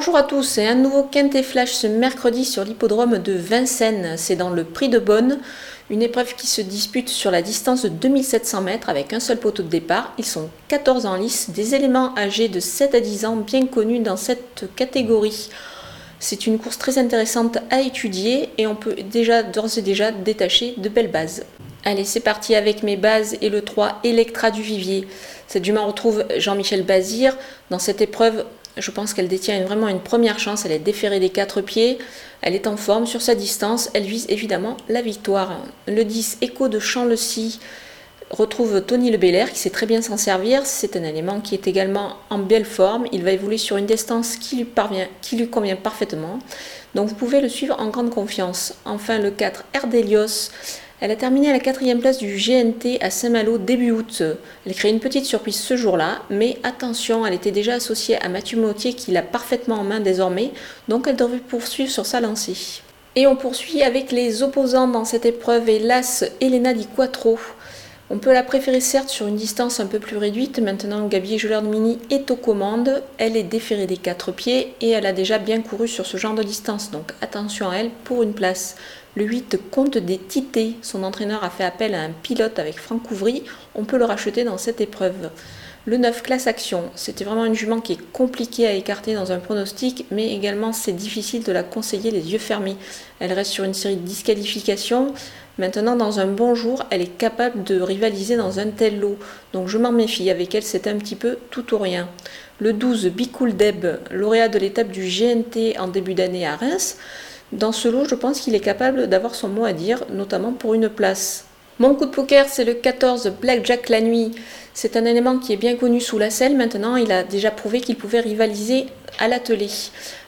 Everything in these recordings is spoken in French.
Bonjour à tous et un nouveau Quintet Flash ce mercredi sur l'hippodrome de Vincennes. C'est dans le Prix de Bonne, une épreuve qui se dispute sur la distance de 2700 mètres avec un seul poteau de départ. Ils sont 14 en lice, des éléments âgés de 7 à 10 ans bien connus dans cette catégorie. C'est une course très intéressante à étudier et on peut déjà d'ores et déjà détacher de belles bases. Allez, c'est parti avec mes bases et le 3 Electra du Vivier. Cette jument retrouve Jean-Michel Bazir. Dans cette épreuve, je pense qu'elle détient vraiment une première chance. Elle est déférée des quatre pieds. Elle est en forme sur sa distance. Elle vise évidemment la victoire. Le 10, Echo de Champ-le-Cy, retrouve Tony Le Bellaire qui sait très bien s'en servir. C'est un élément qui est également en belle forme. Il va évoluer sur une distance qui lui, qui lui convient parfaitement. Donc vous pouvez le suivre en grande confiance. Enfin, le 4, Erdelios. Elle a terminé à la quatrième place du GNT à Saint-Malo début août. Elle crée une petite surprise ce jour-là, mais attention, elle était déjà associée à Mathieu Mautier qui l'a parfaitement en main désormais, donc elle devrait poursuivre sur sa lancée. Et on poursuit avec les opposants dans cette épreuve, hélas, Elena Di Quattro. On peut la préférer certes sur une distance un peu plus réduite. Maintenant, Gabi de Mini est aux commandes. Elle est déférée des quatre pieds et elle a déjà bien couru sur ce genre de distance. Donc attention à elle pour une place. Le 8 compte des tités. Son entraîneur a fait appel à un pilote avec Franck Couvry. On peut le racheter dans cette épreuve. Le 9, classe action. C'était vraiment une jument qui est compliquée à écarter dans un pronostic, mais également c'est difficile de la conseiller les yeux fermés. Elle reste sur une série de disqualifications. Maintenant, dans un bon jour, elle est capable de rivaliser dans un tel lot. Donc je m'en méfie. Avec elle, c'est un petit peu tout ou rien. Le 12, Bikoul Deb, lauréat de l'étape du GNT en début d'année à Reims. Dans ce lot, je pense qu'il est capable d'avoir son mot à dire, notamment pour une place. Mon coup de poker, c'est le 14 Blackjack la nuit. C'est un élément qui est bien connu sous la selle. Maintenant, il a déjà prouvé qu'il pouvait rivaliser à l'atelier.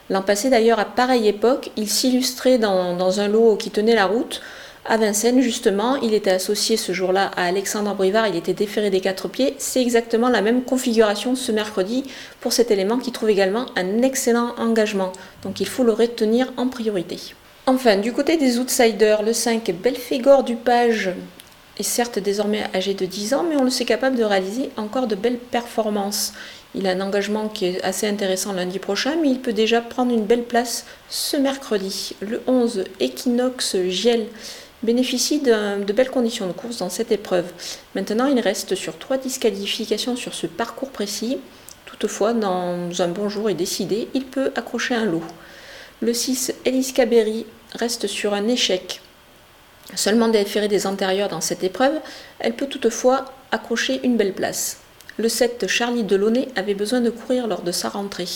L'an passé, d'ailleurs, à pareille époque, il s'illustrait dans, un lot qui tenait la route. À Vincennes, justement, il était associé ce jour-là à Alexandre Brivard, il était déféré des quatre pieds. C'est exactement la même configuration ce mercredi pour cet élément qui trouve également un excellent engagement. Donc il faut le retenir en priorité. Enfin, du côté des outsiders, le 5 Belphégor du Page est certes désormais âgé de 10 ans, mais on le sait capable de réaliser encore de belles performances. Il a un engagement qui est assez intéressant lundi prochain, mais il peut déjà prendre une belle place ce mercredi. Le 11 Equinox Giel bénéficie de, belles conditions de course dans cette épreuve. Maintenant, il reste sur trois disqualifications sur ce parcours précis. Toutefois, dans un bon jour et décidé, il peut accrocher un lot. Le 6, Eliska Berry, reste sur un échec. Seulement déférée des antérieurs dans cette épreuve, elle peut toutefois accrocher une belle place. Le 7, Charlie Delaunay, avait besoin de courir lors de sa rentrée.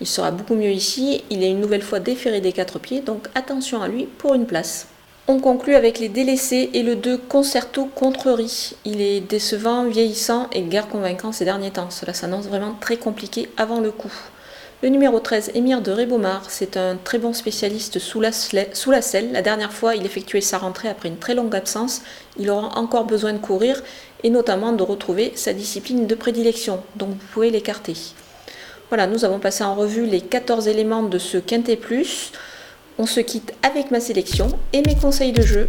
Il sera beaucoup mieux ici, il est une nouvelle fois déféré des quatre pieds, donc attention à lui pour une place. On conclut avec les délaissés et le 2 Concerto Contrerie. Il est décevant, vieillissant et guère convaincant ces derniers temps. Cela s'annonce vraiment très compliqué avant le coup. Le numéro 13, Émir de Rébomar, c'est un très bon spécialiste sous la, selle. La dernière fois, il effectuait sa rentrée après une très longue absence. Il aura encore besoin de courir et notamment de retrouver sa discipline de prédilection. Donc vous pouvez l'écarter. Voilà, nous avons passé en revue les 14 éléments de ce Quintet Plus. On se quitte avec ma sélection et mes conseils de jeu.